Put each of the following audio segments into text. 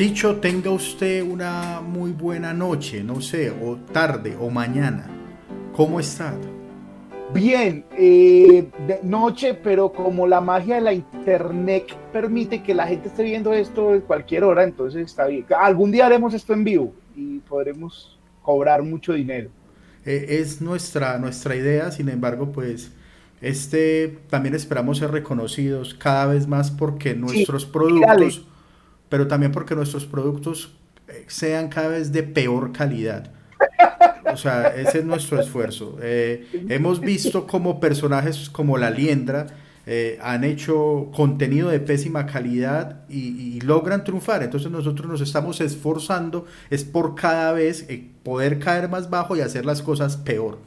Chicho, tenga usted una muy buena noche, no sé, o tarde o mañana. ¿Cómo está? Bien, eh, de noche, pero como la magia de la internet permite que la gente esté viendo esto en cualquier hora, entonces está bien. Algún día haremos esto en vivo y podremos cobrar mucho dinero. Eh, es nuestra, nuestra idea, sin embargo, pues este también esperamos ser reconocidos cada vez más porque nuestros productos, pero también porque nuestros productos eh, sean cada vez de peor calidad. O sea, ese es nuestro esfuerzo. Eh, hemos visto como personajes como la liendra eh, han hecho contenido de pésima calidad y, logran triunfar. Entonces nosotros nos estamos esforzando, es por cada vez poder caer más bajo y hacer las cosas peor.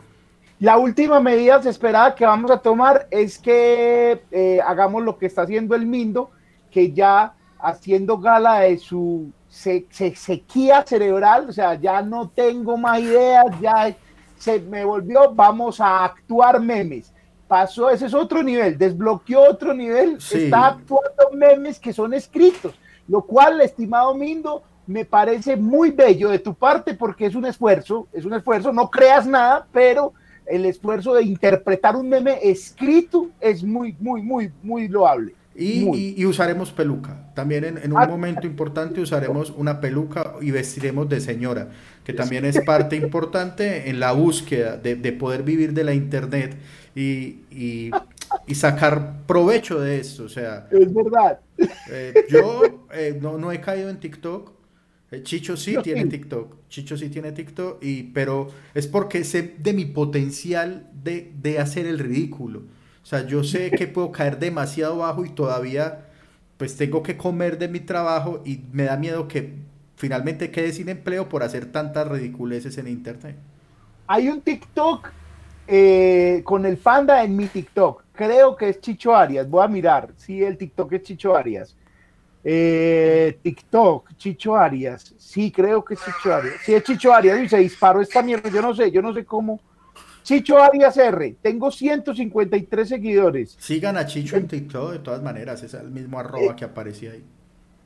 La última medida esperada que vamos a tomar es que eh, hagamos lo que está haciendo el Mindo, que ya haciendo gala de su sequía cerebral, o sea, ya no tengo más ideas, ya se me volvió, vamos a actuar memes. Pasó, ese es otro nivel, desbloqueó otro nivel, está actuando memes que son escritos, lo cual, estimado Mindo, me parece muy bello de tu parte porque es un esfuerzo, es un esfuerzo, no creas nada, pero el esfuerzo de interpretar un meme escrito es muy, muy, muy, muy loable. Y, usaremos peluca. También en, un ah. momento importante usaremos una peluca y vestiremos de señora, que también es parte importante en la búsqueda de, poder vivir de la internet y, sacar provecho de esto. O sea, es verdad. Eh, yo eh, no, no he caído en TikTok, eh, Chicho sí tiene TikTok, Chicho sí tiene TikTok, y, pero es porque sé de mi potencial de, de hacer el ridículo. O sea, yo sé que puedo caer demasiado bajo y todavía pues tengo que comer de mi trabajo y me da miedo que finalmente quede sin empleo por hacer tantas ridiculeces en internet. Hay un TikTok eh, con el panda en mi TikTok. Creo que es Chicho Arias. Voy a mirar sí, el TikTok es Chicho Arias. Eh, TikTok, Chicho Arias. Sí, creo que es Chicho Arias. Sí, es Chicho Arias y se disparó esta mierda. Yo no sé, yo no sé cómo. Chicho Arias R, tengo 153 seguidores. Sigan a Chicho en TikTok de todas maneras, es el mismo arroba que aparecía ahí.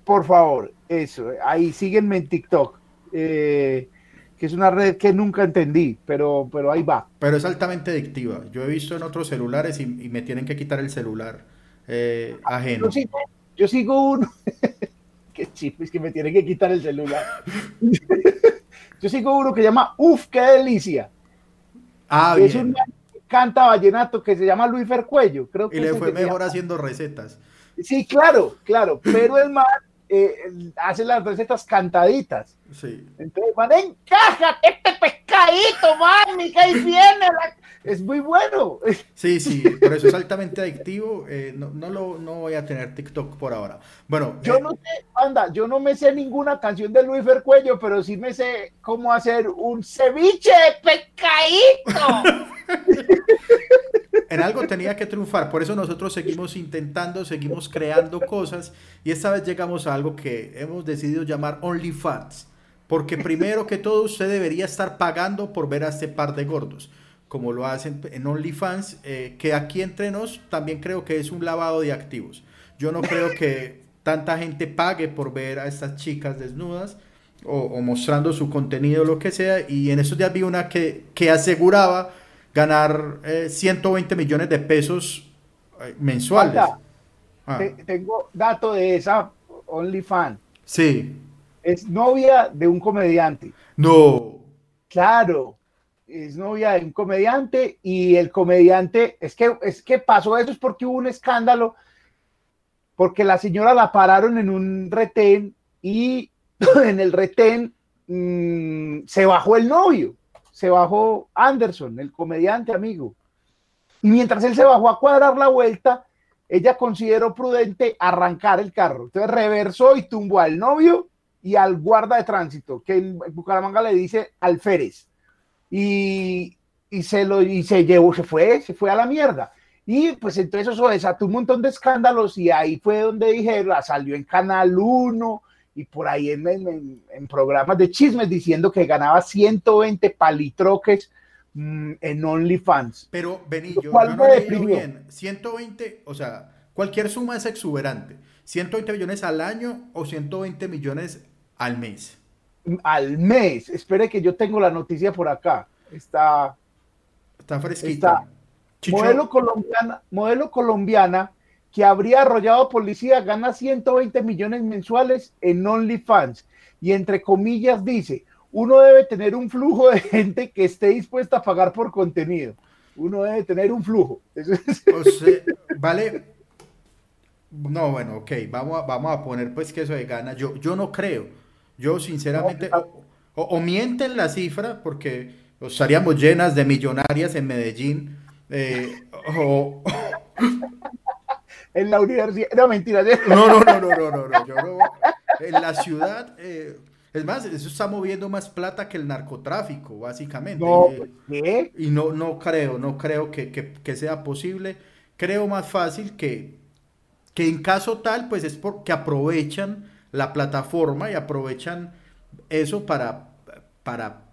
Por favor, eso, ahí síguenme en TikTok, eh, que es una red que nunca entendí, pero, pero ahí va. Pero es altamente adictiva. Yo he visto en otros celulares y, me tienen que quitar el celular eh, ajeno. Yo sigo uno. qué chip, es que me tiene que quitar el celular. yo sigo uno que se llama Uf, qué delicia. Ah, es un canta vallenato que se llama Luis Fercuello. Creo que y le fue mejor haciendo recetas. Sí, claro, claro, pero el man eh, hace las recetas cantaditas. Sí. Entonces, man, encaja este pescadito, mami, que ahí viene la es muy bueno. Sí, sí, por eso es altamente adictivo. Eh, no, no, lo, no voy a tener TikTok por ahora. Bueno, yo eh, no sé, anda, yo no me sé ninguna canción de Luis Fercuello, pero sí me sé cómo hacer un ceviche de pescadito. en algo tenía que triunfar, por eso nosotros seguimos intentando, seguimos creando cosas y esta vez llegamos a algo que hemos decidido llamar OnlyFans. Porque primero que todo usted debería estar pagando por ver a este par de gordos como lo hacen en OnlyFans, eh, que aquí entre nos también creo que es un lavado de activos. Yo no creo que tanta gente pague por ver a estas chicas desnudas o, mostrando su contenido, lo que sea, y en esos días vi una que, que aseguraba ganar 120 eh, millones de pesos eh, mensuales. Ah. Tengo dato de esa OnlyFans. Sí. Es novia de un comediante. No. Claro es novia de un comediante y el comediante, es que, es que pasó eso, es porque hubo un escándalo, porque la señora la pararon en un retén y en el retén mm, se bajó el novio, se bajó Anderson, el comediante amigo. Y mientras él se bajó a cuadrar la vuelta, ella consideró prudente arrancar el carro. Entonces reversó y tumbó al novio y al guarda de tránsito, que en Bucaramanga le dice alférez y, se lo y se llevó, se fue, se fue a la mierda. Y pues entonces eso desató un montón de escándalos y ahí fue donde dijeron, salió en Canal 1 y por ahí en, en, programas de chismes diciendo que ganaba 120 palitroques mm, en OnlyFans. Pero Benillo, yo no bien. 120, o sea, cualquier suma es exuberante. 120 millones al año o 120 millones al mes. Al mes. Espere que yo tengo la noticia por acá. Está. Está fresquita. modelo, colombiana, modelo colombiana que habría arrollado policía gana 120 millones mensuales en OnlyFans. Y entre comillas dice, uno debe tener un flujo de gente que esté dispuesta a pagar por contenido. Uno debe tener un flujo. vale. No, bueno, ok, vamos a, vamos a poner pues que eso de gana. Yo, yo no creo. Yo sinceramente, o, mienten la cifra porque estaríamos llenas de millonarias en Medellín. Eh, o, en la universidad. No, mentira. No, no, no, no, no, no, no. Yo no en la ciudad, eh, es más, eso está moviendo más plata que el narcotráfico, básicamente. No, ¿qué? Y no, no creo, no creo que, que, sea posible. Creo más fácil que, que en caso tal, pues es porque aprovechan la plataforma y aprovechan eso para, para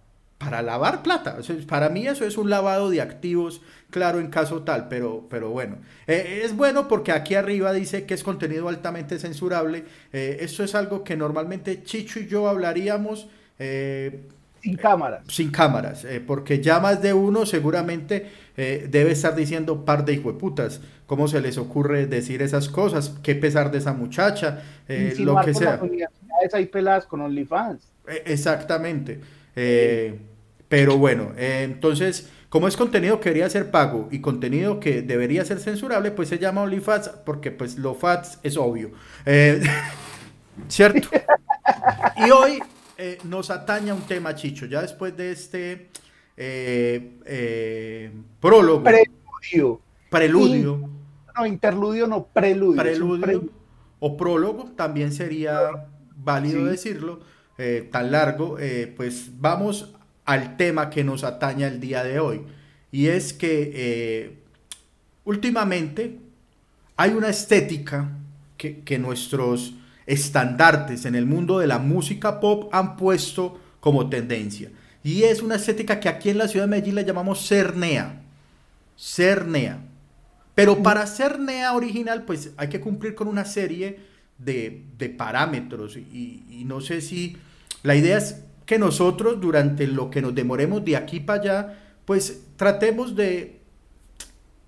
para lavar plata. para mí eso es un lavado de activos, claro, en caso tal, pero, pero bueno. Eh, es bueno porque aquí arriba dice que es contenido altamente censurable. Eh, esto es algo que normalmente Chicho y yo hablaríamos. Eh, sin cámaras. Sin cámaras, porque ya más de uno seguramente debe estar diciendo par de hijueputas. ¿Cómo se les ocurre decir esas cosas? ¿Qué pesar de esa muchacha? lo que sea. hay peladas con OnlyFans. exactamente. Eh, pero bueno, eh, entonces, como es contenido que debería ser pago y contenido que debería ser censurable, pues se llama OnlyFans porque pues lo fats es obvio. Eh, ¿Cierto? Y hoy eh, nos ataña un tema, Chicho, ya después de este prólogo. Preludio. Preludio. no, interludio, no, preludio. Preludio. O prólogo, también sería válido decirlo, tan largo. pues vamos al tema que nos ataña el día de hoy. Y es que eh, últimamente hay una estética que, nuestros estandartes en el mundo de la música pop han puesto como tendencia. Y es una estética que aquí en la ciudad de Medellín le llamamos cernea. Cernea. Pero para cernea original, pues hay que cumplir con una serie de, parámetros. Y, y, no sé si la idea es que nosotros durante lo que nos demoremos de aquí para allá, pues tratemos de,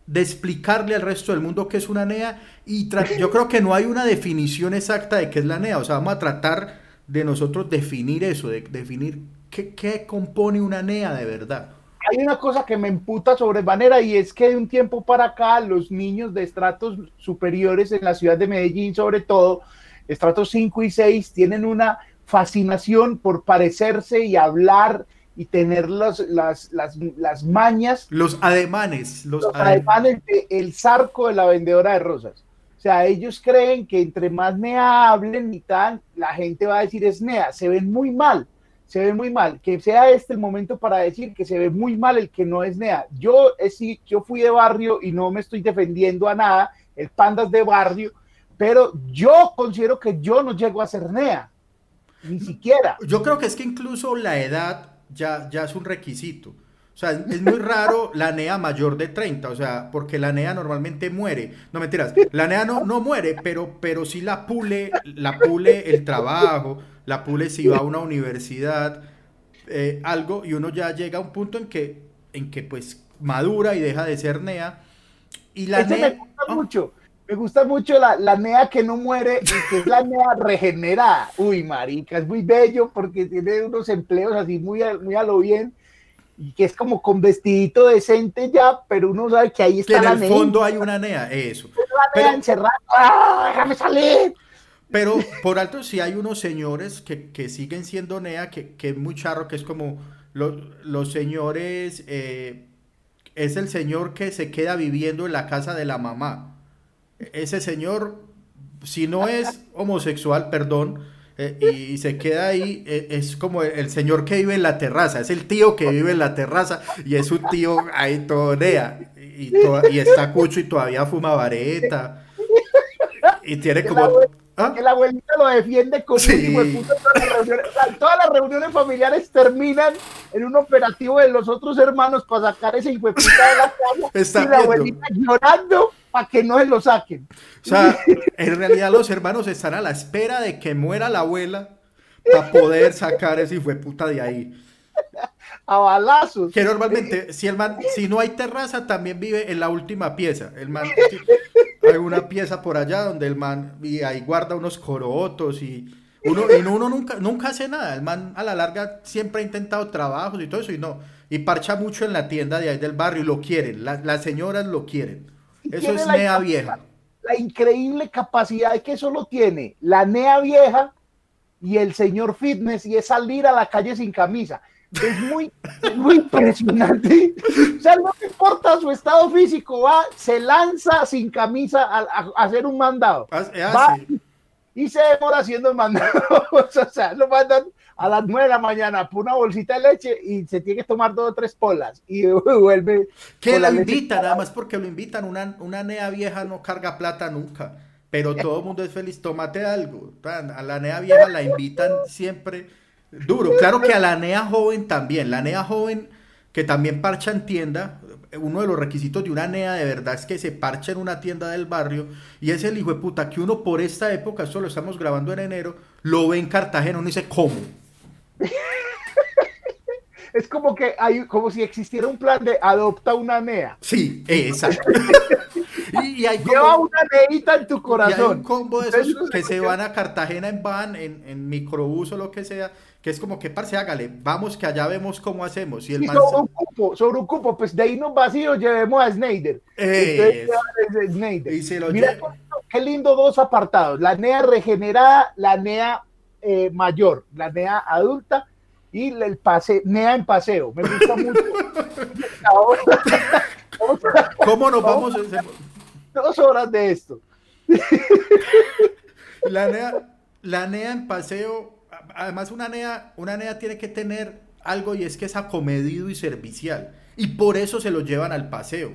de explicarle al resto del mundo qué es una NEA y yo creo que no hay una definición exacta de qué es la NEA, o sea, vamos a tratar de nosotros definir eso, de definir qué, qué compone una NEA de verdad. Hay una cosa que me emputa sobremanera y es que de un tiempo para acá los niños de estratos superiores en la ciudad de Medellín, sobre todo, estratos 5 y 6, tienen una fascinación por parecerse y hablar y tener las, las, las, mañas. Los ademanes. Los, ademanes de el zarco de la vendedora de rosas. O sea, ellos creen que entre más nea hablen y tal, la gente va a decir es nea. Se ven muy mal, se ven muy mal. Que sea este el momento para decir que se ve muy mal el que no es nea. Yo, es, yo fui de barrio y no me estoy defendiendo a nada, el pandas de barrio, pero yo considero que yo no llego a ser nea ni siquiera. Yo creo que es que incluso la edad ya, ya es un requisito. O sea, es muy raro la NEA mayor de 30, o sea, porque la NEA normalmente muere. No mentiras, la NEA no, no muere, pero, pero sí la pule, la pule el trabajo, la pule si va a una universidad, eh, algo, y uno ya llega a un punto en que, en que pues madura y deja de ser NEA. Y la NEA. Me gusta mucho me gusta mucho la, la, NEA que no muere y que es la NEA regenerada. Uy, marica, es muy bello porque tiene unos empleos así muy, muy a lo bien y que es como con vestidito decente ya, pero uno sabe que ahí está que en el fondo hay una NEA, eso. La NEA encerrada, ¡Ah, déjame salir! Pero por alto sí hay unos señores que, que siguen siendo NEA, que, que, es muy charro, que es como los, los señores, eh, es el señor que se queda viviendo en la casa de la mamá ese señor, si no es homosexual, perdón, eh, y, se queda ahí, eh, es como el, señor que vive en la terraza, es el tío que vive en la terraza y es un tío ahí todo y, y está cucho y todavía fuma vareta y tiene como... ¿Ah? Que la abuelita lo defiende con sí. Todas las, reuniones, familiares terminan en un operativo de los otros hermanos para sacar ese hijo de puta de la casa. y la abuelita llorando para que no se lo saquen. O sea, en realidad los hermanos están a la espera de que muera la abuela para poder sacar ese hijo de puta de ahí. A balazos. Que normalmente, si el man, si no hay terraza, también vive en la última pieza. El man hay una pieza por allá donde el man y ahí guarda unos corotos y uno, y uno nunca, nunca hace nada. El man a la larga siempre ha intentado trabajos y todo eso y no. Y parcha mucho en la tienda de ahí del barrio y lo quieren. las señoras lo quieren. Eso es nea vieja. La increíble capacidad que eso lo tiene la nea vieja y el señor fitness y es salir a la calle sin camisa. Es muy, muy impresionante. O sea, no importa su estado físico, va, se lanza sin camisa a, hacer un mandado. Ah, va, y se demora haciendo el mandado. o sea, lo mandan a las 9 de la mañana por una bolsita de leche y se tiene que tomar dos o tres polas y vuelve. Que la invitan, nada más porque lo invitan. Una, una nea vieja no carga plata nunca, pero todo el mundo es feliz. Tómate algo. A la nea vieja la invitan siempre duro. Claro que a la nea joven también. La nea joven que también parcha en tienda, uno de los requisitos de una NEA de verdad es que se parche en una tienda del barrio y es el hijo de puta que uno por esta época, esto lo estamos grabando en enero, lo ve en Cartagena, uno dice, ¿cómo? es como que hay, como si existiera un plan de adopta una NEA. Sí, exacto. y, hay Lleva una neita en tu corazón. hay un combo de esos que se van a Cartagena en van, en, en microbús o lo que sea, que es como que, parce, hágale, vamos que allá vemos cómo hacemos. Y el sobre, un cupo, sobre un cupo, pues de ahí nos vacío llevemos a Snyder. Mira qué lindo dos apartados, la NEA regenerada, la NEA eh, mayor, la NEA adulta y el pase, NEA en paseo. Me gusta mucho. ¿Cómo nos vamos? A... Dos horas de esto. la NEA, la NEA en paseo además una NEA, una NEA tiene que tener algo y es que es acomedido y servicial. Y por eso se lo llevan al paseo.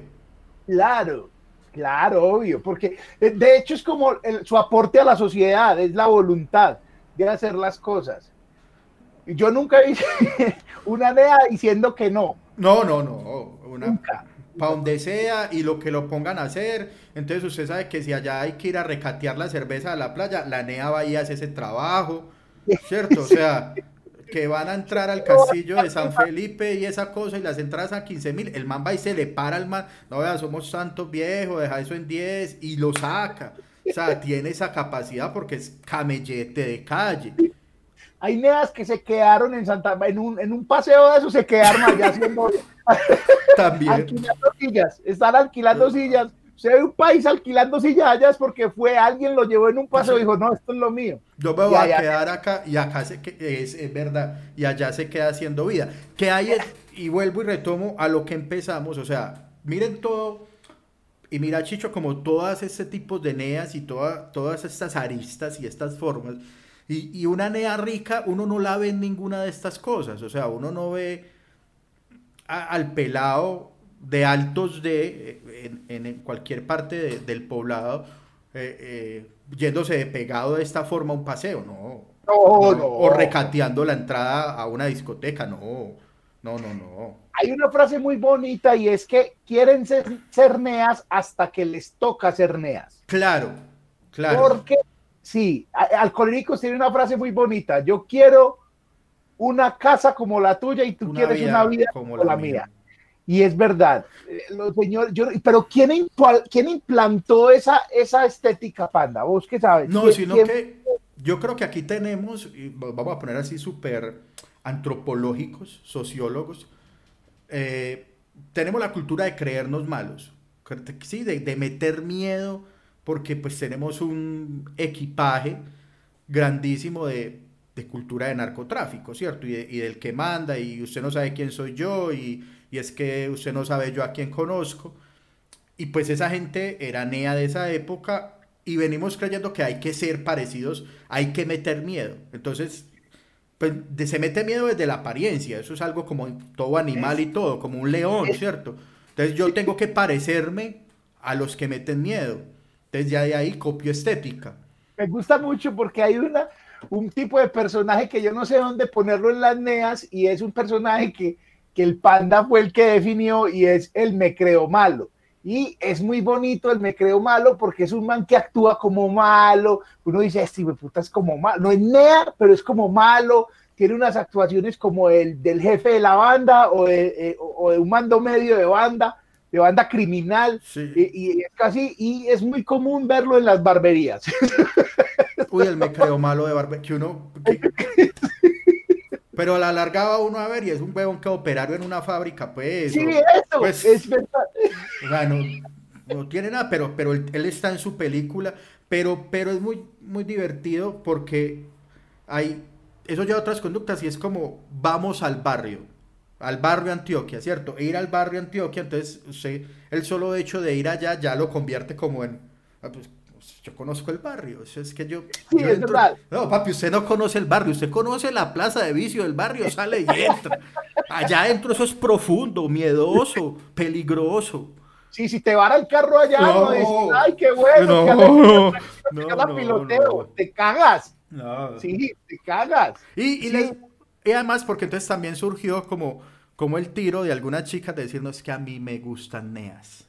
Claro, claro, obvio, porque eh, de hecho es como su aporte a la sociedad, es la voluntad de hacer las cosas. Yo nunca hice una NEA diciendo que no. No, no, no. nunca. Para donde sea y lo que lo pongan a hacer. Entonces usted sabe que si allá hay que ir a recatear la cerveza a la playa, la NEA va y hace ese trabajo ¿cierto? O sea, que van a entrar al castillo de San Felipe y esa cosa y las entradas a 15 mil, el man va y se le para al man, no vea, somos santos viejos, deja eso en 10 y lo saca. O sea, tiene esa capacidad porque es camellete de calle. Hay neas que se quedaron en Santa en un, en un paseo de eso se quedaron allá haciendo también alquilando sillas, están alquilando sillas se ve un país alquilando sillas porque fue alguien lo llevó en un paseo y dijo, no, esto es lo mío. Yo me voy a quedar acá y acá se, es, es, verdad, y allá se queda haciendo vida. Que hay, y vuelvo y retomo a lo que empezamos, o sea, miren todo, y mira Chicho, como todas este tipo de neas y toda, todas estas aristas y estas formas, y, y una nea rica, uno no la ve en ninguna de estas cosas, o sea, uno no ve al pelado de altos de en, cualquier parte del poblado eh, eh, yéndose de pegado de esta forma a un paseo, no. O recateando la entrada a una discoteca, no. No, no, no. Hay una frase muy bonita y es que quieren ser, ser neas hasta que les toca ser neas. Claro, claro. Porque, sí, Alcohólicos tiene una frase muy bonita. Yo quiero una casa como la tuya y tú quieres una vida como, la, mía. Y es verdad, eh, los señores, yo, pero ¿quién, ¿quién implantó esa, esa estética, Panda? ¿Vos qué sabes? No, sino que yo creo que aquí tenemos, vamos a poner así súper antropológicos, sociólogos, eh, tenemos la cultura de creernos malos, sí, de, de, meter miedo, porque pues tenemos un equipaje grandísimo de, de cultura de narcotráfico, ¿cierto? Y, y del que manda, y usted no sabe quién soy yo, y y es que usted no sabe yo a quién conozco. Y pues esa gente era NEA de esa época y venimos creyendo que hay que ser parecidos, hay que meter miedo. Entonces, pues se mete miedo desde la apariencia, eso es algo como todo animal y todo, como un león, ¿cierto? Entonces yo tengo que parecerme a los que meten miedo. Entonces ya de ahí copio estética. Me gusta mucho porque hay una, un tipo de personaje que yo no sé dónde ponerlo en las NEAs y es un personaje que que el panda fue el que definió y es el me creo malo. Y es muy bonito el Me Creo Malo porque es un man que actúa como malo. Uno dice, este puta es como malo. No es nea, pero es como malo. Tiene unas actuaciones como el del jefe de la banda o de, eh, o de un mando medio de banda, de banda criminal. Y, y, es casi, y es muy común verlo en las barberías. Uy, el Me Creo Malo de barbería. Que uno. Pero la alargaba uno a ver y es un huevón que operario en una fábrica, pues. Sí, eso, pues, es verdad. O sea, no, tiene nada, pero, pero él, está en su película, pero, pero es muy, muy divertido porque hay, eso lleva otras conductas y es como, vamos al barrio, al barrio Antioquia, ¿cierto? E ir al barrio Antioquia, entonces usted, el solo hecho de ir allá ya lo convierte como en, ah, pues, yo conozco el barrio, es que yo... Sí, es verdad. No, papi, usted no conoce el barrio, usted conoce la plaza de vicio del barrio, sale y entra. Allá adentro eso es profundo, miedoso, peligroso. Sí, si te vara el carro allá, no, ay, qué bueno, no, no, piloteo, te cagas. Sí, te cagas. Y, y, además, porque entonces también surgió como, como el tiro de algunas chicas de decirnos que a mí me gustan neas.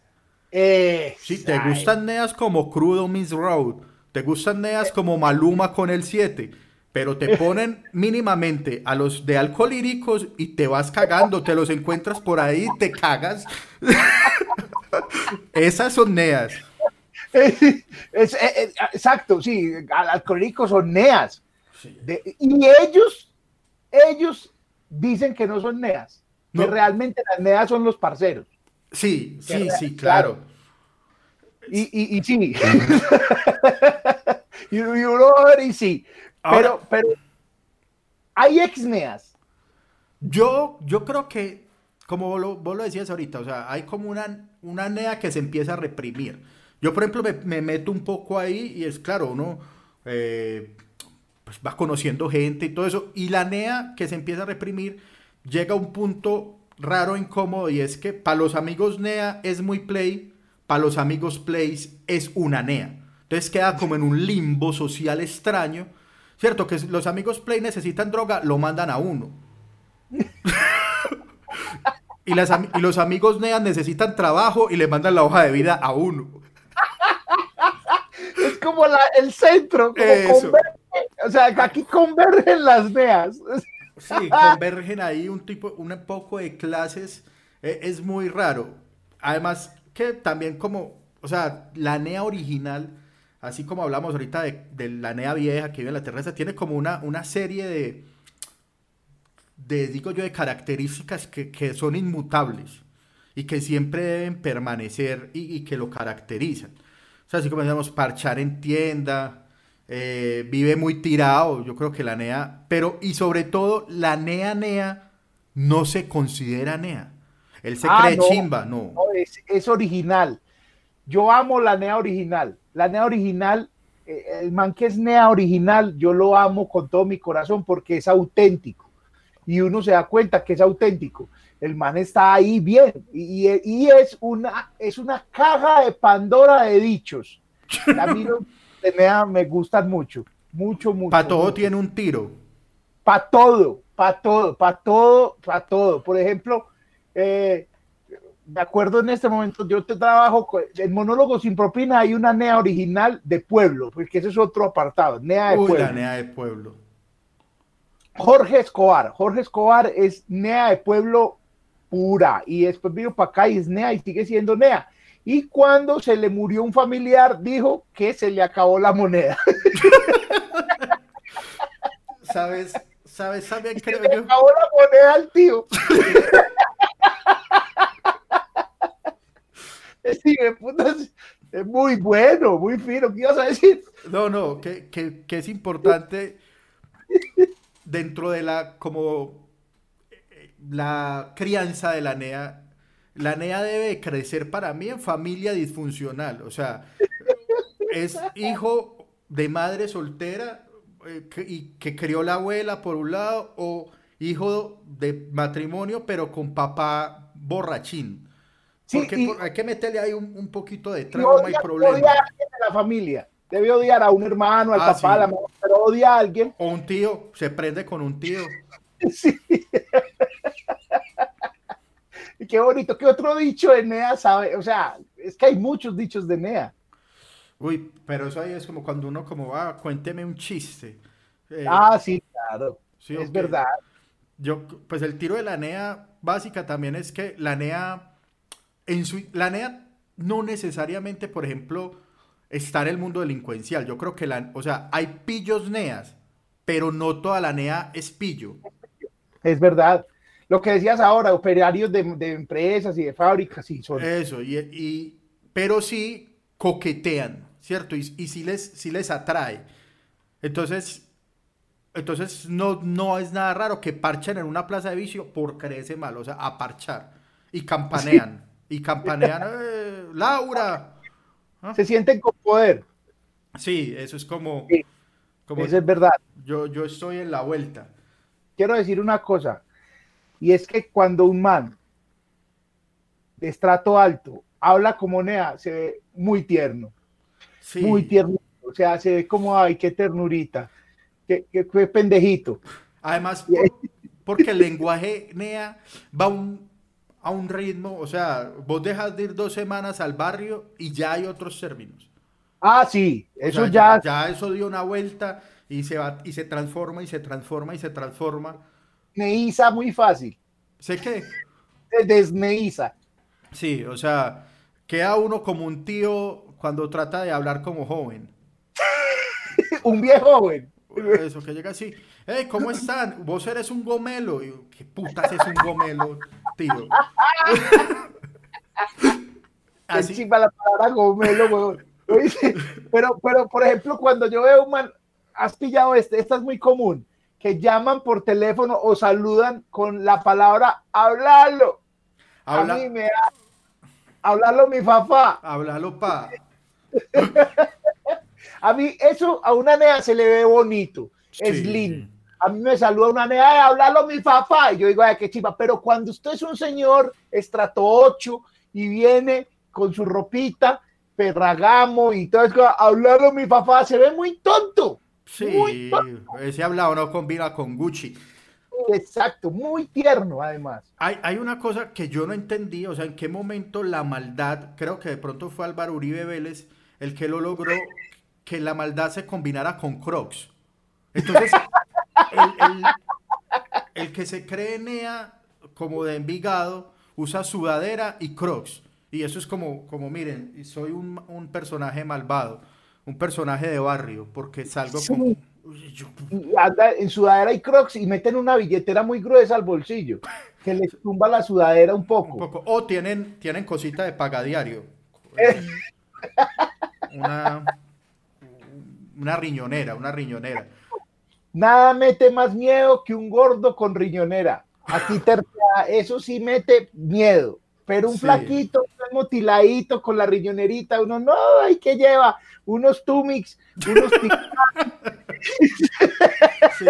Sí, te gustan neas como Crudo Miss Road, te gustan neas como Maluma con el 7, pero te ponen mínimamente a los de alcoholíricos y te vas cagando, te los encuentras por ahí, te cagas. Esas son neas. Es, eh, eh, exacto, sí, alcohólicos son neas. y ellos, ellos dicen que no son neas, que realmente las neas son los parceros. Sí, sí, sí, claro. Y, y, y sí. y, uno y sí. Pero, pero hay ex-neas. Yo, yo creo que, como vos lo, vos lo, decías ahorita, o sea, hay como una, una nea que se empieza a reprimir. Yo, por ejemplo, me, meto un poco ahí y es claro, uno eh, pues va conociendo gente y todo eso. Y la nea que se empieza a reprimir llega a un punto raro, incómodo, y es que para los amigos NEA es muy play, para los amigos plays es una NEA. Entonces queda como en un limbo social extraño, ¿cierto? Que los amigos play necesitan droga, lo mandan a uno. y, las, y, los amigos NEA necesitan trabajo y le mandan la hoja de vida a uno. Es como el centro, o sea, aquí convergen las NEAs. Sí, convergen ahí un tipo, un poco de clases. E, es muy raro. Además, que también como, o sea, la NEA original, así como hablamos ahorita de, la NEA vieja que vive en la terrestre, tiene como una, una serie de, de, digo yo, de características que, son inmutables y que siempre deben permanecer y, y que lo caracterizan. O sea, así como decíamos, parchar en tienda, eh, vive muy tirado, yo creo que la NEA, pero y sobre todo la NEA NEA no se considera NEA. Él se ah, cree chimba, no. es, original. Yo amo la NEA original. La NEA original, eh, el man que es NEA original, yo lo amo con todo mi corazón porque es auténtico. Y uno se da cuenta que es auténtico. El man está ahí bien. Y, es, una, es una caja de Pandora de dichos. mí me gustan mucho, mucho, mucho. Para todo tiene un tiro. Para todo, para todo, para todo, para todo. Por ejemplo, eh, me acuerdo en este momento, yo te trabajo en Monólogo sin propina, hay una NEA original de pueblo, porque ese es otro apartado, NEA de pueblo. La NEA de pueblo. Jorge Escobar, Jorge Escobar es NEA de pueblo pura, y después vino para acá y es NEA y sigue siendo NEA y cuando se le murió un familiar dijo que se le acabó la moneda. ¿Sabes? ¿Sabes? ¿Sabes? Se le acabó la moneda al tío. sí, es muy bueno, muy fino. ¿Qué ibas a decir? No, no, que, que, que es importante dentro de la como eh, la crianza de la NEA la NEA debe crecer para mí en familia disfuncional. O sea, es hijo de madre soltera eh, y que crió la abuela por un lado, o hijo de matrimonio, pero con papá borrachín. Porque hay que meterle ahí un, poquito de trauma y problema. Odia a alguien de la familia. Debe odiar a un hermano, al ah, papá, a la mamá, pero odia a alguien. O un tío, se prende con un tío. sí. Qué bonito, qué otro dicho Enea sabe, o sea, es que hay muchos dichos de Nea. Uy, pero eso ahí es como cuando uno como va, cuénteme un chiste. Eh, ah, sí, claro. es verdad. Yo, pues el tiro de la NEA básica también es que la NEA, en su, la NEA no necesariamente, por ejemplo, está en el mundo delincuencial. Yo creo que la, o sea, hay pillos NEAs, pero no toda la NEA es pillo. Es verdad. Lo que decías ahora, operarios de, empresas y de fábricas, sí, son. Eso, y, pero sí coquetean, ¿cierto? Y, y sí, les, sí les atrae. Entonces, entonces no, no es nada raro que parchen en una plaza de vicio por creerse mal, o sea, a parchar. Y campanean. Y campanean, eh, Laura. ¿Ah? Se sienten con poder. Sí, eso es como... como eso es verdad. Yo, yo estoy en la vuelta. Quiero decir una cosa, y es que cuando un man de estrato alto habla como Nea, se ve muy tierno. Muy tierno. O sea, se ve como, ay, qué ternurita qué, pendejito. Además, porque el lenguaje NEA va a un ritmo, o sea, vos dejas de ir dos semanas al barrio y ya hay otros términos. Ah, sí, eso ya, ya, eso dio una vuelta y se va y se transforma y se transforma y se transforma. Neiza muy fácil. ¿Sé qué? Se desneiza. Sí, o sea, queda uno como un tío cuando trata de hablar como joven. un viejo joven. Eso, que llega así. Hey, ¿cómo están? Vos eres un gomelo. Y ¿qué putas es un gomelo, tío? así. la palabra gomelo, Pero, pero, por ejemplo, cuando yo veo un man, has pillado este, esta es muy común, que llaman por teléfono o saludan con la palabra hablarlo. A mí me da, hablarlo mi papá. Hablarlo pa. A mí eso a una nea se le ve bonito, es lindo. A mí me saluda una nea, de hablarlo mi papá. Y yo digo, ay, qué chiva. Pero cuando usted es un señor estrato 8 y viene con su ropita, perragamo y todo eso, hablarlo mi papá, se ve muy tonto. Sí, ese hablado no combina con Gucci. Exacto, muy tierno además. Hay, hay, una cosa que yo no entendí, o sea, en qué momento la maldad, creo que de pronto fue Álvaro Uribe Vélez el que lo logró, que la maldad se combinara con Crocs. Entonces, el, que se cree Nea como de Envigado usa sudadera y Crocs. Y eso es como, como miren, soy un, personaje malvado, un personaje de barrio, porque salgo como... Anda en sudadera y crocs y meten una billetera muy gruesa al bolsillo, que les tumba la sudadera un poco. Un poco. O tienen, tienen cosita de pagadiario. una, una riñonera, una riñonera. Nada mete más miedo que un gordo con riñonera. Aquí te, eso sí mete miedo. Pero un flaquito, un motiladito con la riñonerita, uno no, hay que lleva unos tumix, unos Sí,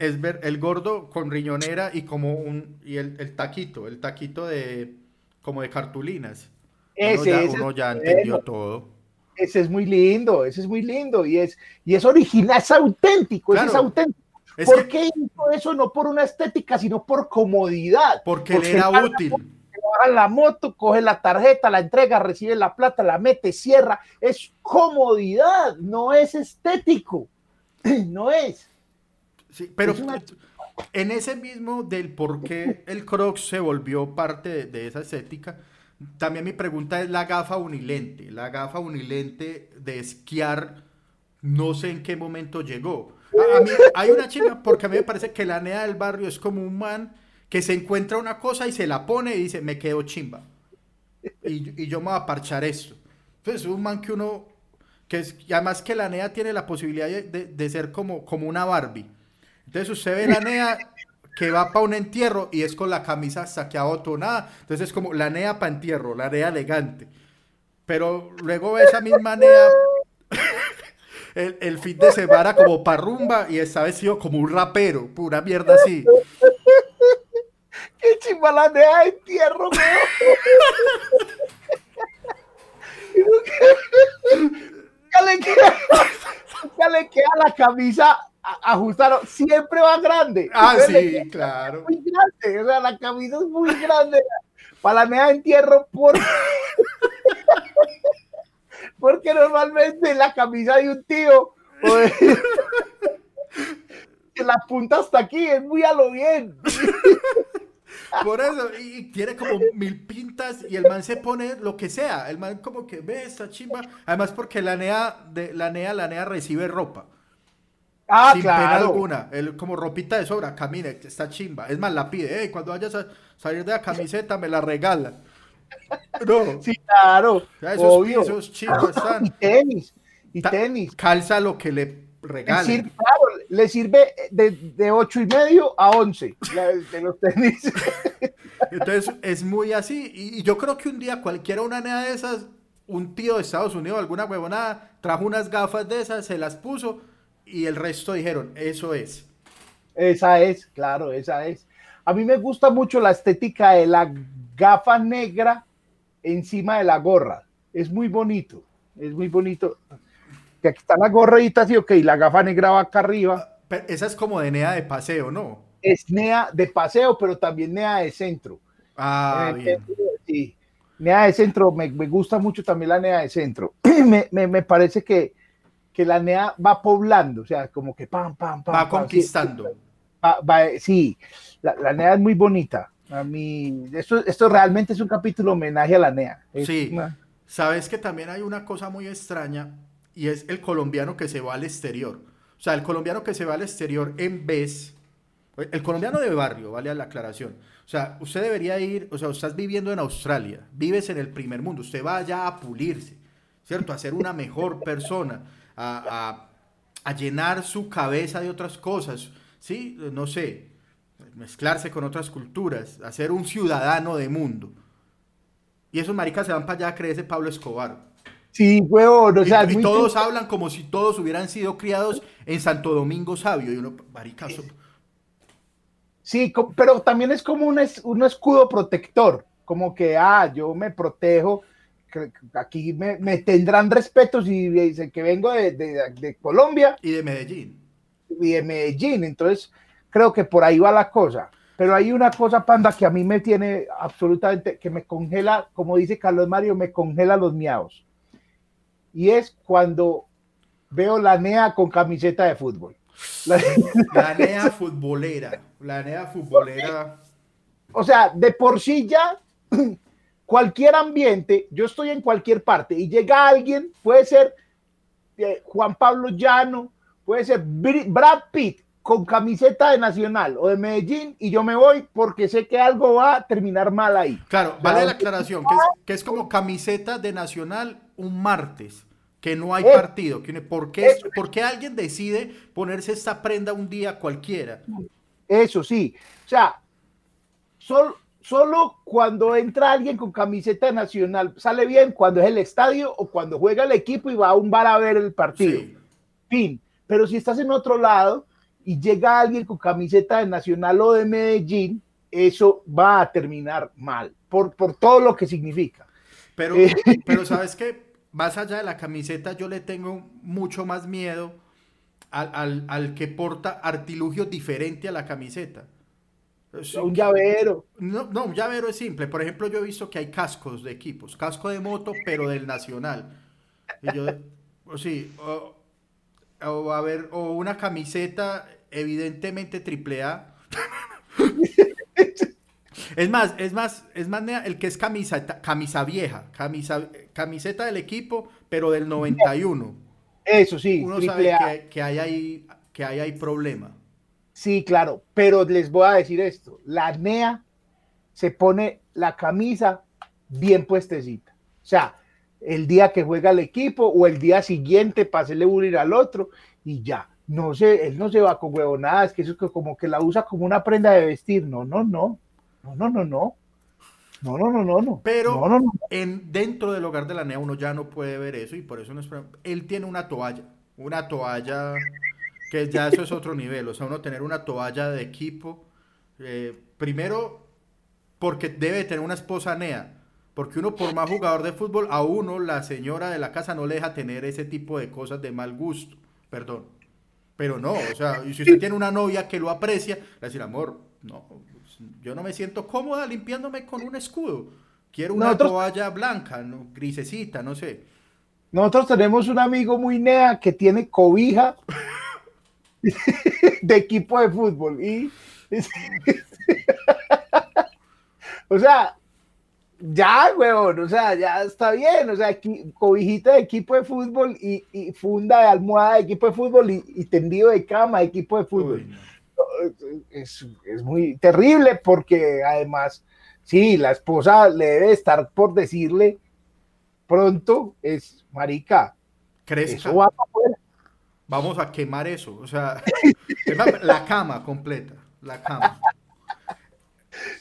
es ver el gordo con riñonera y como un y el, taquito, el taquito de como de cartulinas. Ese, uno ya, entendió todo. Ese es muy lindo, ese es muy lindo y es, y es original, es auténtico, es auténtico. ¿Por qué hizo eso? No por una estética, sino por comodidad. Porque, le era útil. Baja la moto, coge la tarjeta, la entrega, recibe la plata, la mete, cierra. Es comodidad, no es estético. No es. Sí, pero en ese mismo del por qué el Crocs se volvió parte de esa estética, también mi pregunta es la gafa unilente. La gafa unilente de esquiar, no sé en qué momento llegó. hay una chica, porque a mí me parece que la nea del barrio es como un man que se encuentra una cosa y se la pone y dice, me quedo chimba. Y, yo me voy a parchar esto. Entonces es un man que uno, que es, y además que la nea tiene la posibilidad de, de ser como, como una Barbie. Entonces usted ve la nea que va para un entierro y es con la camisa saqueada nada. Entonces es como la nea para entierro, la nea elegante. Pero luego esa misma nea el, fin de semana como parrumba y esta vez sido como un rapero, pura mierda así. Qué chimba la nea de entierro, ya le queda, ya le queda la camisa ajustaron, siempre va grande. Ah, sí, claro. Muy grande, o sea, la camisa es muy grande. Para la de entierro, por. porque normalmente la camisa de un tío o de- la punta hasta aquí es muy a lo bien. Por eso, y, y tiene como mil pintas y el man se pone lo que sea. El man como que ve esta chimba. Además porque la NEA, de, la NEA, la NEA recibe ropa. Ah, sin pena claro. alguna. Él como ropita de sobra, camine, está chimba. Es más, la pide. "Ey, cuando vayas a salir de la camiseta, me la regala. No. Sí, claro. Esos obvio. chimbas Y están. tenis, y tenis. Calza lo que le Le regalen. sirve, claro, le sirve de, de 8 y medio a 11 la- de los tenis. Entonces es muy así. Y, y yo creo que un día cualquiera una de esas, un tío de Estados Unidos, alguna huevonada, trajo unas gafas de esas, se las puso y el resto dijeron, eso es. Esa es, claro, esa es. A mí me gusta mucho la estética de la gafa negra encima de la gorra. Es muy bonito, es muy bonito. Que aquí está la gorrita, así, ok, la gafa negra va acá arriba. Pero esa es como de nea de paseo, ¿no? Es nea de paseo, pero también nea de centro. Ah, el bien. Sí, nea de centro, me, me gusta mucho también la nea de centro. me, me- me parece que, que la nea va poblando, o sea, como que pam, pam, pam. Va pam, conquistando. sí, va- va- sí, la, la nea es muy bonita. A mí, esto, esto realmente es un capítulo homenaje a la nea. Es Sí. una- Sabes que también hay una cosa muy extraña y es el colombiano que se va al exterior. O sea, el colombiano que se va al exterior en vez, el colombiano de barrio, vale la aclaración. O sea, usted debería ir, o sea, estás viviendo en Australia, vives en el primer mundo, usted va allá a pulirse, ¿cierto? A ser una mejor persona, a, a- llenar su cabeza de otras cosas, ¿sí? No sé, mezclarse con otras culturas, a ser un ciudadano de mundo. Y esos maricas se van para allá a creerse Pablo Escobar. Sí, huevón, o sea, y, todos hablan como si todos hubieran sido criados en Santo Domingo Sabio. Y uno, eso- Sí, pero también es como un, es- un escudo protector, como que, ah, yo me protejo, aquí me, me tendrán respeto si dicen que vengo de, de- de Colombia y de Medellín. y de Medellín, entonces creo que por ahí va la cosa. Pero hay una cosa, Panda, que a mí me tiene absolutamente, que me congela, como dice Carlos Mario, me congela los miados. Y es cuando veo la NEA con camiseta de fútbol. La- La NEA futbolera. La NEA futbolera. o sea, de por sí ya, cualquier ambiente, yo estoy en cualquier parte y llega alguien, puede ser eh, Juan Pablo Llano, puede ser Brad Pitt con camiseta de Nacional o de Medellín y yo me voy porque sé que algo va a terminar mal ahí. Claro, vale la aclaración, que es, que es como camiseta de Nacional un martes, que no hay Eh. partido. Que, ¿por, qué, por qué alguien decide ponerse esta prenda un día cualquiera? Eso sí, o sea, sol- solo cuando entra alguien con camiseta de Nacional sale bien cuando es el estadio o cuando juega el equipo y va a un bar a ver el partido. Sí. fin. Pero si estás en otro lado y llega alguien con camiseta de Nacional o de Medellín, eso va a terminar mal, por, por todo lo que significa. Pero, Eh. pero sabes que más allá de la camiseta, yo le tengo mucho más miedo al, al- al que porta artilugio diferente a la camiseta. Sí, Un llavero. No, no, un llavero es simple. Por ejemplo, yo he visto que hay cascos de equipos, casco de moto, pero del nacional. Y yo, o sí, o, o a ver, o una camiseta evidentemente triple A. Es más, es más, es más el que es camisa, camisa vieja, camisa, camiseta del equipo, pero del 91. Eso sí, Uno sabe que, que hay ahí, que hay ahí problema. Sí, claro, pero les voy a decir esto, la NEA se pone la camisa bien puestecita. O sea, el día que juega el equipo o el día siguiente para hacerle bullying al otro y ya. No sé, él no se va con huevonadas, que eso es como que la usa como una prenda de vestir. No, no, no. No, no, no, no. No, no, no, no, no. Pero no, no, no. en, dentro del hogar de la NEA uno ya no puede ver eso y por eso no es... Él tiene una toalla, una toalla que ya eso es otro nivel, o sea, uno tener una toalla de equipo, eh, primero porque debe tener una esposa NEA, porque uno por más jugador de fútbol, a uno la señora de la casa no le deja tener ese tipo de cosas de mal gusto, perdón. Pero no, o sea, y si usted tiene una novia que lo aprecia, le va a decir, amor, no, yo no me siento cómoda limpiándome con un escudo. Quiero una Nosotros- toalla blanca, ¿no? grisecita, no sé. nosotros tenemos un amigo muy nea que tiene cobija de equipo de fútbol y o sea, ya, weón, o sea, ya está bien, o sea, cobijita de equipo de fútbol y, funda de almohada de equipo de fútbol y, tendido de cama de equipo de fútbol. Es, muy terrible porque además, sí, la esposa le debe estar por decirle pronto, es marica, Crezca. Vamos a quemar eso, o sea, la cama completa, la cama.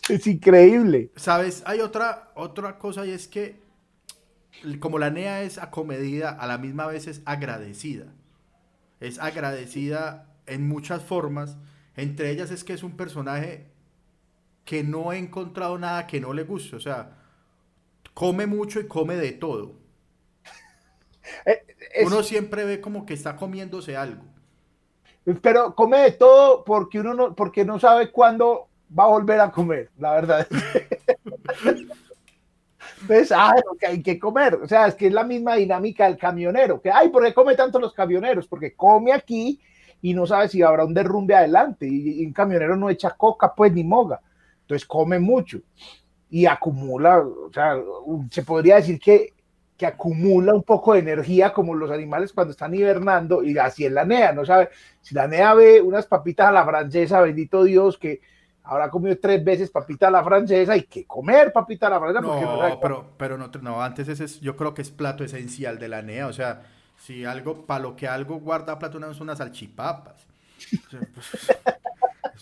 Es increíble. Sabes, hay otra, otra cosa y es que como la NEA es acomedida, a la misma vez es agradecida. Es agradecida en muchas formas. Entre ellas es que es un personaje que no he encontrado nada que no le guste. O sea, come mucho y come de todo. Eh, uno siempre ve como que está comiéndose algo. Pero come de todo porque uno no, porque no sabe cuándo va a volver a comer, la verdad. Entonces, ah, que hay que comer. O sea, es que es la misma dinámica del camionero. Que, ay, ¿por qué come tanto los camioneros? Porque come aquí y no sabe si habrá un derrumbe adelante. Y, un camionero no echa coca, pues, ni moga. Entonces, come mucho y acumula. O sea, se podría decir que, que acumula un poco de energía como los animales cuando están hibernando. Y así es la NEA, ¿no sabe? Si la NEA ve unas papitas a la francesa, bendito Dios, que Ahora comido tres veces papita a la francesa, hay que comer papita a la francesa. No, pero, pero no, no, antes ese es, yo creo que es plato esencial de la NEA, o sea, si algo, para lo que algo guarda plato una unas salchipapas. Pues,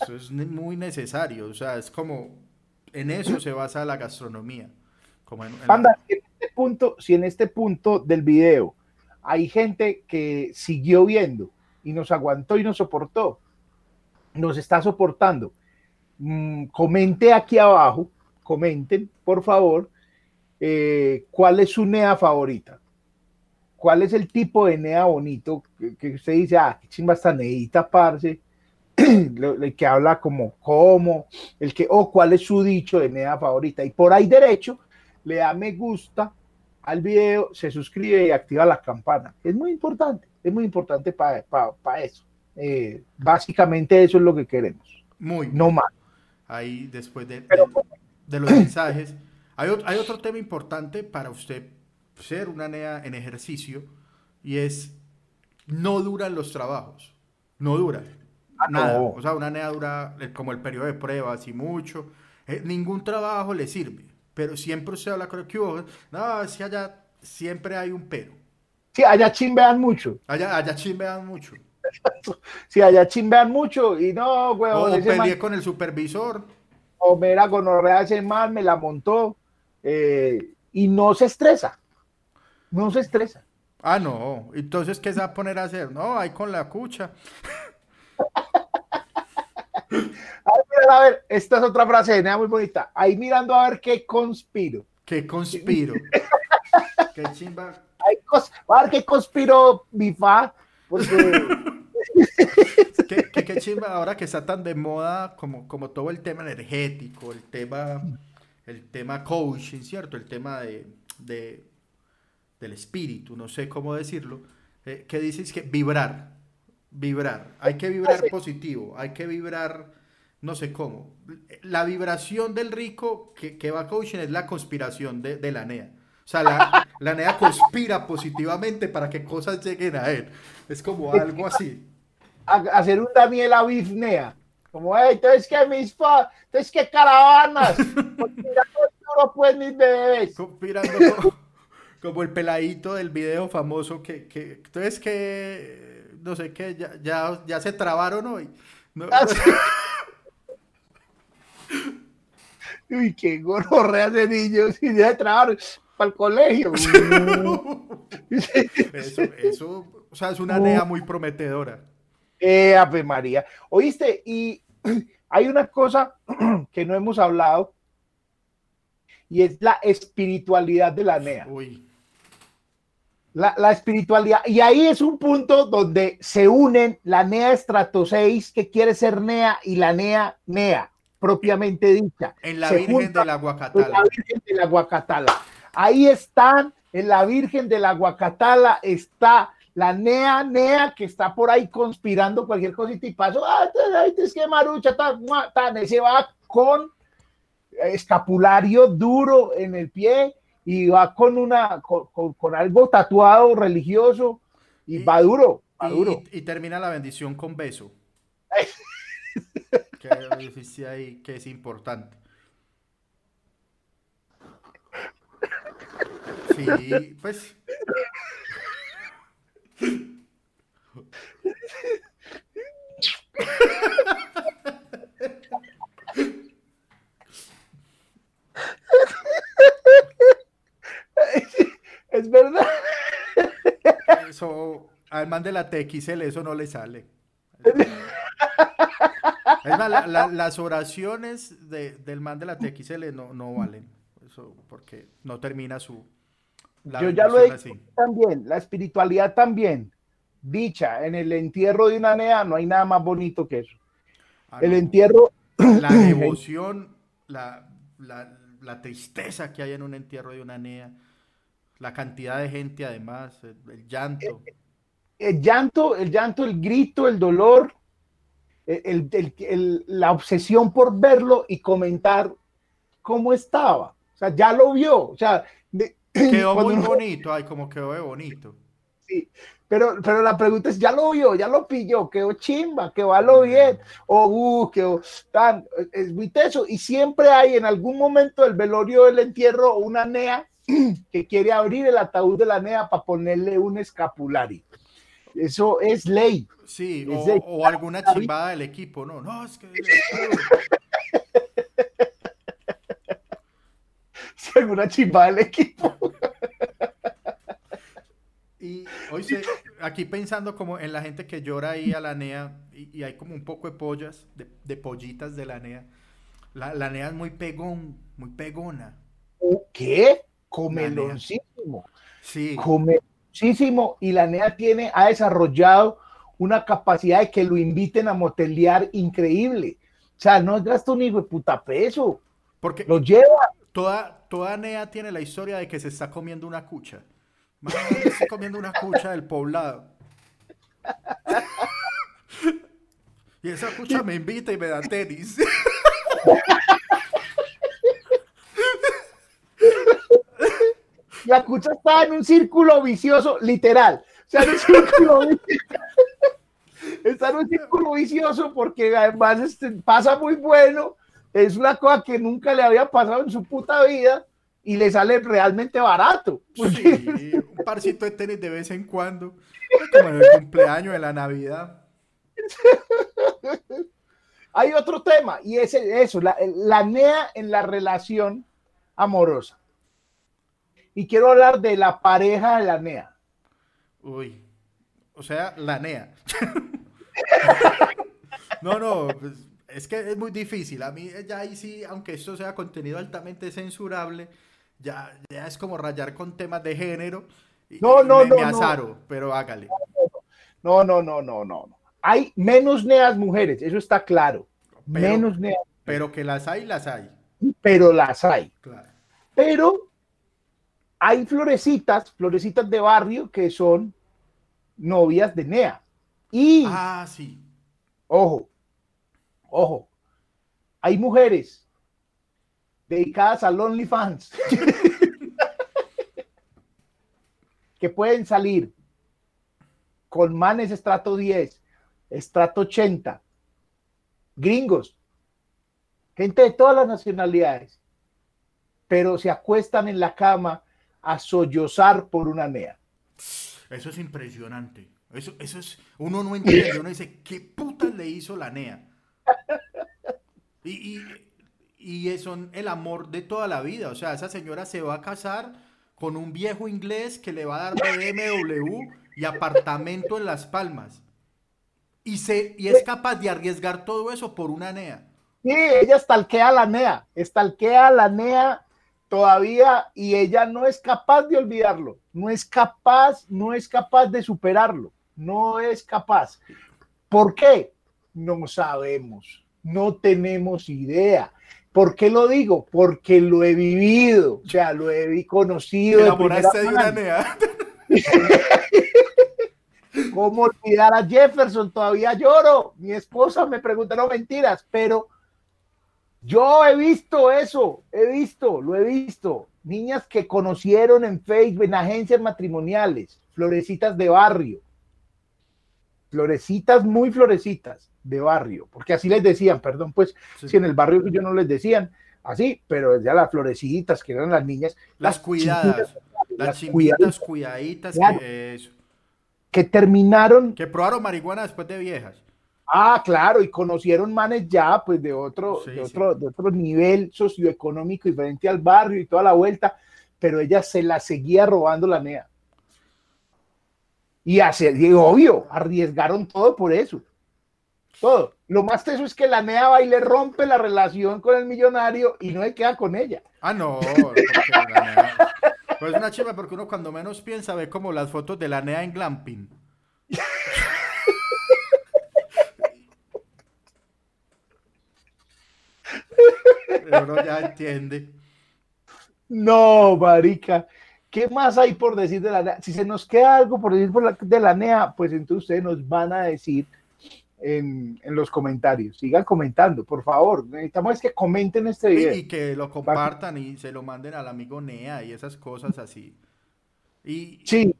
eso es muy necesario, o sea, es como, en eso se basa la gastronomía. Como en este punto, si en este punto del video hay gente que siguió viendo y nos aguantó y nos soportó, nos está soportando Mm, comente aquí abajo, comenten, por favor, eh, cuál es su NEA favorita. ¿Cuál es el tipo de NEA bonito que, usted dice, ah, qué chimba esta neita, parce? el que habla como, cómo, el que, o cuál es su dicho de NEA favorita. Y por ahí derecho, le da me gusta al video, se suscribe y activa la campana. Es muy importante, es muy importante para eso. Eh, básicamente eso es lo que queremos. Muy. No más ahí después de, de, los mensajes. Hay, hay, otro tema importante para usted ser una NEA en ejercicio y es no duran los trabajos. No duran. Ah, nada. O sea, una NEA dura como el periodo de pruebas y mucho. Eh, ningún trabajo le sirve. Pero siempre usted habla con el que no, es que allá siempre hay un pero. Sí, allá chimbean mucho. Allá, allá chimbean mucho. si allá chimbean mucho y no, huevón. O peleé con el supervisor. O mira, gonorrea ese mal me la montó. Eh, y no se estresa. No se estresa. Ah, no. Entonces, ¿qué se va a poner a hacer? No, ahí con la cucha. a ver, esta es otra frase de muy bonita. Ahí mirando a ver qué conspiro. ¿Qué conspiro? qué chimba. a ver qué conspiro, bifa. Porque qué, chimba ahora que está tan de moda como, como todo el tema energético, el tema, el tema coaching, ¿cierto? El tema de, del espíritu, no sé cómo decirlo. Eh, que dices que vibrar, vibrar, hay que vibrar positivo, hay que vibrar, no sé cómo. La vibración del rico que, que va a coaching es la conspiración de, de la NEA. O sea, la, la NEA conspira positivamente para que cosas lleguen a él. Es como algo así. hacer un Daniel Avifnea. Como, hey, entonces que mis fa, entonces que caravanas. pues mis bebés. Como, el peladito del video famoso que, que entonces que no sé qué, ya, ya, ya se trabaron hoy. No, ah, Uy, qué gororrea de niños y ya se trabaron para el colegio. eso, eso, o sea, es una NEA muy prometedora. Eh, Ave María. Oíste, y hay una cosa que no hemos hablado y es la espiritualidad de la NEA. Uy. La, la, espiritualidad. Y ahí es un punto donde se unen la NEA Estrato 6, que quiere ser NEA, y la NEA NEA, propiamente dicha. En la Virgen de la Guacatala. En la Virgen de la Guacatala. Ahí están en la Virgen de la Guacatala está la Nea Nea que está por ahí conspirando cualquier cosita y pasó, ah, es que marucha, se va con escapulario duro en el pie y va con una con, algo tatuado religioso y, va duro, va y, duro. Y, termina la bendición con beso. que, ahí, que es importante. Sí, pues. Es verdad. Eso, al man de la TXL, eso no le sale. las oraciones del man de la TXL no, no valen. Eso porque no termina su, yo ya lo he dicho también, la espiritualidad también, dicha en el entierro de una nea, no hay nada más bonito que eso. Ah, el entierro. La devoción, la, la, tristeza que hay en un entierro de una nea, la cantidad de gente además, el, llanto. El, llanto, el llanto, el grito, el dolor, el, la obsesión por verlo y comentar cómo estaba. O sea, ya lo vio. O sea, Quedó muy bonito, ay, como quedó de bonito. Sí, pero, pero la pregunta es, ya lo vio, ya lo pilló, quedó chimba, quedó a lo bien, o uh, quedó tan, es muy teso, y siempre hay en algún momento del velorio del entierro una nea que quiere abrir el ataúd de la nea para ponerle un escapulario. Eso es ley. Sí, o, alguna chimbada del equipo, no, no, es que... alguna chimbada del equipo. Y hoy aquí pensando como en la gente que llora ahí a la NEA y, hay como un poco de pollas, de, pollitas de la NEA. La, NEA es muy pegón, muy pegona. ¿Qué? Comeloncísimo. Sí. Comeloncísimo. Y la NEA tiene, ha desarrollado una capacidad de que lo inviten a motelear increíble. O sea, no es gasto ni de puta peso. Porque lo lleva. Toda, toda NEA tiene la historia de que se está comiendo una cucha. está comiendo una cucha del poblado. y esa cucha me invita y me da tenis. La cucha está en un círculo vicioso, literal. O sea, en un círculo vicioso. Está en un círculo vicioso porque además este, pasa muy bueno es una cosa que nunca le había pasado en su puta vida y le sale realmente barato. Sí, un parcito de tenis de vez en cuando, como en el cumpleaños de la Navidad. Hay otro tema y es eso, la, la NEA en la relación amorosa. Y quiero hablar de la pareja de la NEA. Uy, o sea, la NEA. no, no, pues, es que es muy difícil. A mí ya ahí sí, aunque esto sea contenido altamente censurable, ya, ya es como rayar con temas de género. no, no, no. Me azaro, pero hágale. No, no, no, no, no. Hay menos neas mujeres, eso está claro. menos neas. Pero que las hay, las hay. Pero las hay. Claro. Pero hay florecitas, florecitas de barrio que son novias de NEA. Y, ah, sí. Ojo, Ojo, hay mujeres dedicadas al OnlyFans que pueden salir con manes estrato 10, estrato 80, gringos, gente de todas las nacionalidades, pero se acuestan en la cama a sollozar por una nea. Eso es impresionante. Eso, eso es, uno no entiende, uno dice, ¿qué puta le hizo la NEA? Y, y, son el amor de toda la vida. O sea, esa señora se va a casar con un viejo inglés que le va a dar BMW y apartamento en Las Palmas. Y, se, y es capaz de arriesgar todo eso por una NEA. Sí, ella estalquea a la NEA, estalquea a la NEA todavía y ella no es capaz de olvidarlo, no es capaz, no es capaz de superarlo, no es capaz. ¿Por qué? No sabemos no tenemos idea. ¿Por qué lo digo? Porque lo he vivido, o sea, lo he conocido. de una nea. ¿Cómo olvidar a Jefferson? Todavía lloro. Mi esposa me pregunta, no mentiras, pero yo he visto eso, he visto, lo he visto. Niñas que conocieron en Facebook, en agencias matrimoniales, florecitas de barrio. Florecitas, muy florecitas de barrio, porque así les decían, perdón, pues si en el barrio yo no les decían así, pero ya las florecitas que eran las niñas. Las, cuidadas, las, las cuidaditas, que, que terminaron. Que probaron marihuana después de viejas. Ah, claro, y conocieron manes ya, pues de otro, de otro, de otro nivel socioeconómico diferente al barrio y toda la vuelta, pero ella se la seguía robando la NEA. Y, hace, y obvio, arriesgaron todo por eso. Todo. Lo más teso es que la NEA va y le rompe la relación con el millonario y no se queda con ella. Ah, no. Pues una chiva porque uno cuando menos piensa ve como las fotos de la NEA en glamping. Uno ya entiende. No, marica. ¿Qué más hay por decir de la NEA? Si se nos queda algo por decir de la NEA, pues entonces ustedes nos van a decir en, los comentarios. Sigan comentando, por favor. Necesitamos que comenten este video. Y, que lo compartan y se lo manden al amigo NEA y esas cosas así. Y, sí.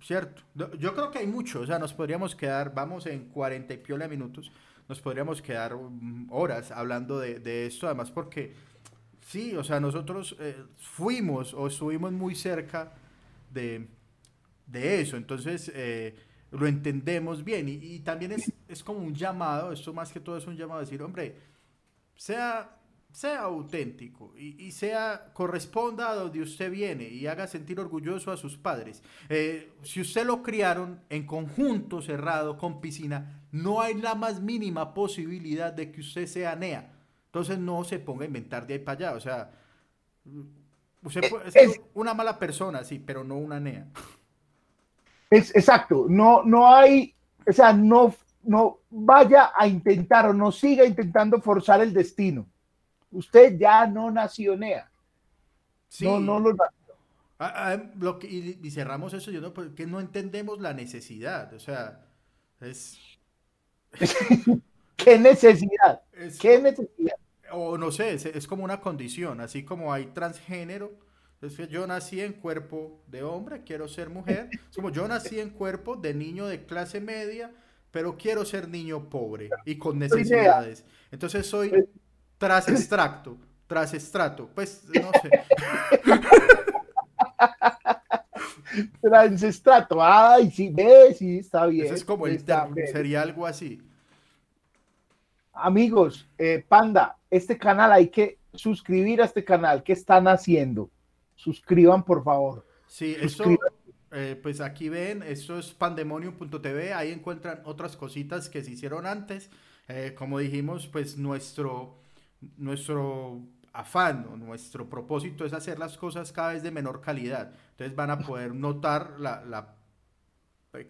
Cierto. Yo creo que hay mucho. O sea, nos podríamos quedar, vamos en 40 y piola minutos, nos podríamos quedar mm, horas hablando de, esto, además porque, sí, o sea, nosotros eh, fuimos o estuvimos muy cerca de, de eso. Entonces, eh, lo entendemos bien y, también es, es, como un llamado, esto más que todo es un llamado a decir, hombre, sea, sea auténtico y, sea, corresponda a donde usted viene y haga sentir orgulloso a sus padres. Eh, si usted lo criaron en conjunto cerrado con piscina, no hay la más mínima posibilidad de que usted sea NEA. Entonces no se ponga a inventar de ahí para allá, o sea, usted es, es una mala persona, sí, pero no una NEA. Es, exacto, no, no hay, o sea, no, no vaya a intentar o no siga intentando forzar el destino. Usted ya no nació NEA. Sí. No, no lo. Ah, ah, y, cerramos eso, yo no, porque no entendemos la necesidad, o sea, es... ¿Qué necesidad? ¿Qué necesidad? O no sé, es, como una condición, así como hay transgénero, entonces yo nací en cuerpo de hombre, quiero ser mujer. como yo nací en cuerpo de niño de clase media, pero quiero ser niño pobre y con necesidades. Entonces soy tras extracto, tras estrato. Pues no sé. Transestrato, ay, sí, ve, sí, está bien. es como el sería algo así. Amigos, eh, Panda, este canal hay que suscribir a este canal. ¿Qué están haciendo? suscriban por favor. Sí, eso, eh, pues aquí ven, esto es pandemonium.tv, ahí encuentran otras cositas que se hicieron antes. Eh, como dijimos, pues nuestro, nuestro afán, nuestro propósito es hacer las cosas cada vez de menor calidad. Entonces van a poder notar la, la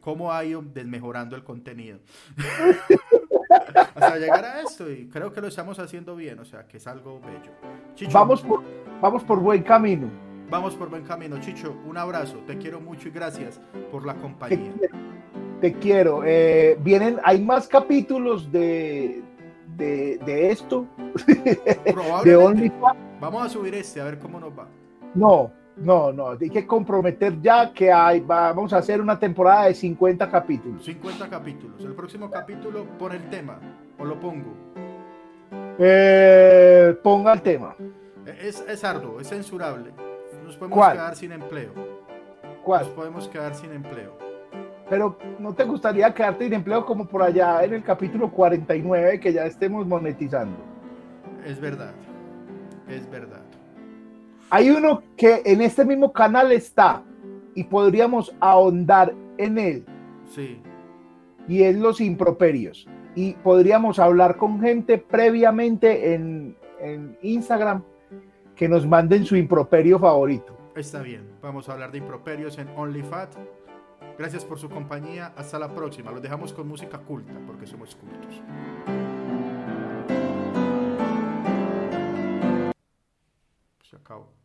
cómo ha ido desmejorando el contenido. Hasta llegar a esto y creo que lo estamos haciendo bien, o sea, que es algo bello. Vamos, por, vamos por buen camino. Vamos por buen camino, Chicho. Un abrazo, te quiero mucho y gracias por la compañía. Te quiero. Eh, vienen, hay más capítulos de, de, esto. de Vamos a subir este a ver cómo nos va. No, no, no. Hay que comprometer ya que hay, vamos a hacer una temporada de 50 capítulos. 50 capítulos. El próximo capítulo pon el tema o lo pongo. Eh, ponga el tema. Es, es arduo, es censurable nos podemos quedar sin empleo. ¿Cuál? Nos podemos quedar sin empleo. Pero ¿no te gustaría quedarte sin empleo como por allá en el capítulo 49 que ya estemos monetizando? Es verdad, es verdad. Hay uno que en este mismo canal está y podríamos ahondar en él. Sí. Y es los improperios. Y podríamos hablar con gente previamente en, en Instagram que nos manden su improperio favorito. Está bien, vamos a hablar de improperios en OnlyFat. Gracias por su compañía, hasta la próxima. Los dejamos con música culta porque somos cultos. Se acabó.